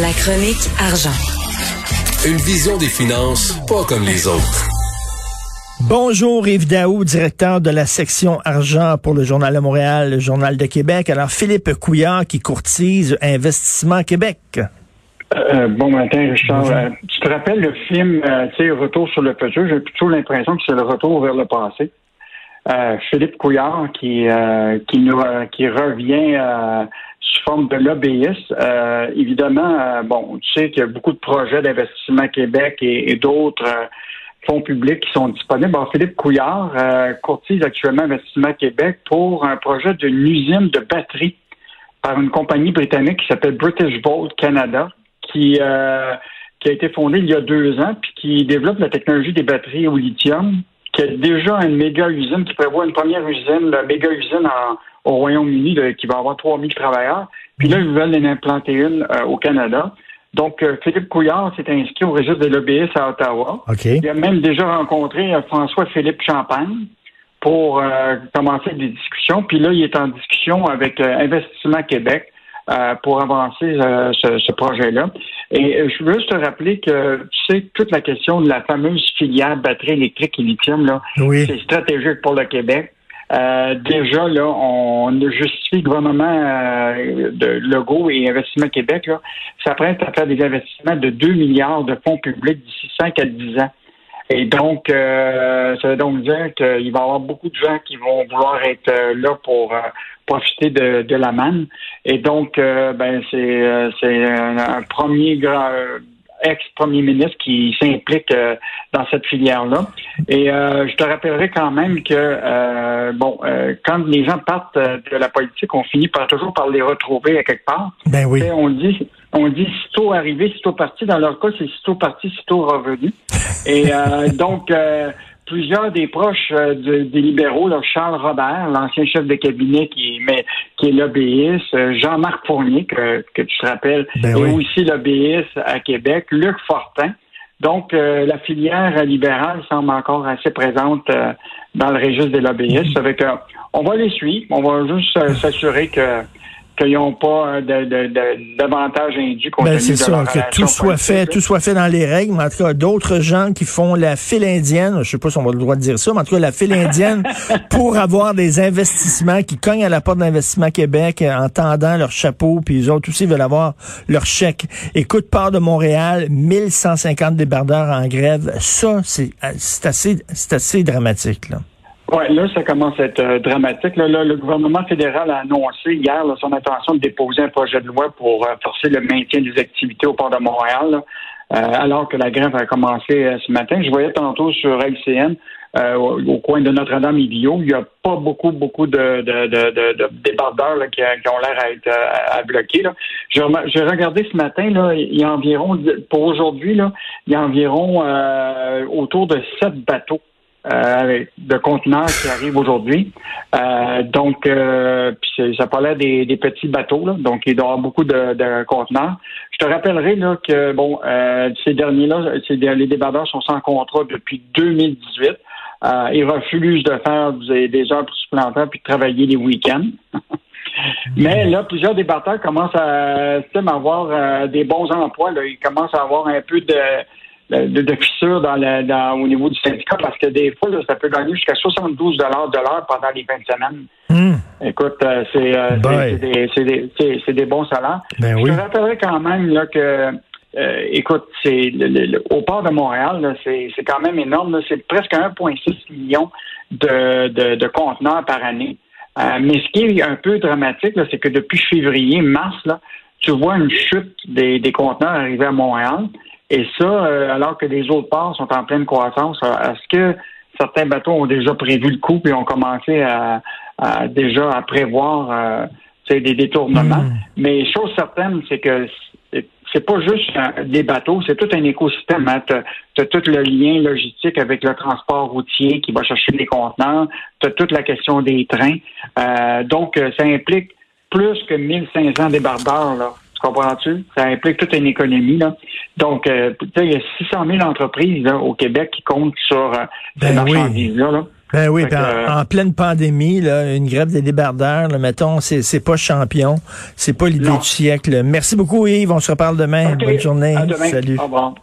La chronique argent. Une vision des finances pas comme les autres. Bonjour Yves Daou, directeur de la section argent pour le Journal de Montréal, le Journal de Québec. Alors Philippe Couillard qui courtise Investissement Québec. Euh, bon matin, Richard. Euh, tu te rappelles le film, euh, tu sais, Retour sur le futur? J'ai plutôt l'impression que c'est le retour vers le passé. Philippe Couillard qui qui nous qui revient sous forme de lobbyiste. évidemment, bon, tu sais qu'il y a beaucoup de projets d'investissement Québec et d'autres fonds publics qui sont disponibles. Philippe Couillard euh, courtise actuellement Investissement Québec pour un projet d'une usine de batterie par une compagnie britannique qui s'appelle British Volt Canada, qui, euh, qui a été fondée il y a deux ans, puis qui développe la technologie des batteries au lithium, qui a déjà une méga usine, qui prévoit une première usine, la méga usine au Royaume-Uni, qui va avoir 3000 travailleurs. Puis là, ils veulent en implanter une euh, au Canada. Donc, euh, Philippe Couillard s'est inscrit au registre de lobbyistes à Ottawa. Il a même déjà rencontré euh, François-Philippe Champagne pour euh, commencer des discussions. Puis là, il est en discussion avec Investissement Québec pour avancer ce, projet-là. Et je veux juste te rappeler que, tu sais, toute la question de la fameuse filière batterie électrique et lithium, là, c'est stratégique pour le Québec. Euh, déjà, là, on justifie le gouvernement euh, de Legault et Investissement Québec, là, s'apprête à faire des investissements de 2 milliards de fonds publics d'ici 5 à 10 ans. Et donc, euh, ça veut donc dire qu'il va y avoir beaucoup de gens qui vont vouloir être là pour profiter de, de la manne. Et donc, ben, c'est, c'est un, premier grand ex-premier ministre qui s'implique euh, dans cette filière-là. Et euh, je te rappellerai quand même que, euh, bon, quand les gens partent de la politique, on finit par toujours par les retrouver à quelque part. Ben oui. on dit, on dit sitôt arrivé, sitôt parti. Dans leur cas, c'est sitôt parti, sitôt revenu. Et donc, plusieurs des proches euh, des libéraux, Charles Robert, l'ancien chef de cabinet qui, mais, qui est lobbyiste, euh, Jean-Marc Fournier, que, tu te rappelles, ben est aussi lobbyiste à Québec, Luc Fortin. Donc, euh, la filière libérale semble encore assez présente dans le registre des lobbyistes. Avec, on va les suivre, on va juste s'assurer que n'ont pas d'avantages indus ben, c'est ça, que tout soit fait, tout soit fait dans les règles. Mais en tout cas, d'autres gens qui font la file indienne, je sais pas si on a le droit de dire ça, mais en tout cas, la file indienne pour avoir des investissements qui cognent à la porte d'Investissement Québec en tendant leur chapeau, puis les autres aussi veulent avoir leur chèque. Écoute, part de Montréal, 1150 débardeurs en grève. Ça, c'est assez, c'est assez dramatique, là. Oui, là, ça commence à être euh, dramatique. Le gouvernement fédéral a annoncé hier son intention de déposer un projet de loi pour euh, forcer le maintien des activités au port de Montréal, euh, alors que la grève a commencé ce matin. Je voyais tantôt sur LCN, au, coin de Notre-Dame et il n'y a pas beaucoup, beaucoup de, de, débardeurs qui, ont l'air à être à, bloquer. J'ai regardé ce matin, il y a environ, pour aujourd'hui, il y a environ autour de sept bateaux euh, de conteneurs qui arrivent aujourd'hui. Euh, donc, euh, ça parlait des, petits bateaux, là, donc il doit y avoir beaucoup de, conteneurs. Je te rappellerai là, que bon, euh, ces derniers-là, les débardeurs sont sans contrat depuis 2018. Euh, ils refusent de faire des, heures supplémentaires puis de travailler les week-ends. Mais là, plusieurs débardeurs commencent à, à avoir des bons emplois. Là. Ils commencent à avoir un peu de de, de fissures dans, dans, au niveau du syndicat parce que des fois, ça peut gagner jusqu'à 72 de l'heure pendant les fins de semaine. Hmm. Écoute, euh, euh, c'est des, des, bons salaires. Ben Je te rappellerai quand même là, que euh, écoute, c'est au port de Montréal, c'est quand même énorme. C'est presque 1,6 million de, de, de, conteneurs par année. mais ce qui est un peu dramatique, c'est que depuis février, mars, là, tu vois une chute des, des conteneurs arriver à Montréal. Et ça, euh, alors que les autres ports sont en pleine croissance, euh, est-ce que certains bateaux ont déjà prévu le coup et ont commencé à, déjà à prévoir euh, des détournements? Hmm. Mais chose certaine, c'est que c'est pas juste des bateaux, c'est tout un écosystème. Hein. Tu as, tout le lien logistique avec le transport routier qui va chercher les contenants, tu as toute la question des trains. Euh, donc, euh, ça implique plus que 1500 débardeurs. Là. Tu comprends-tu? Ça implique toute une économie. Là. Donc, il y a 600 000 entreprises au Québec qui comptent sur ces ben marchandises-là. Là. Ben oui, euh, en, pleine pandémie, là, une grève des débardeurs, là, mettons, c'est, c'est pas champion, c'est pas l'idée du siècle. Merci beaucoup Yves, on se reparle demain. Bonne journée. Salut. Au revoir.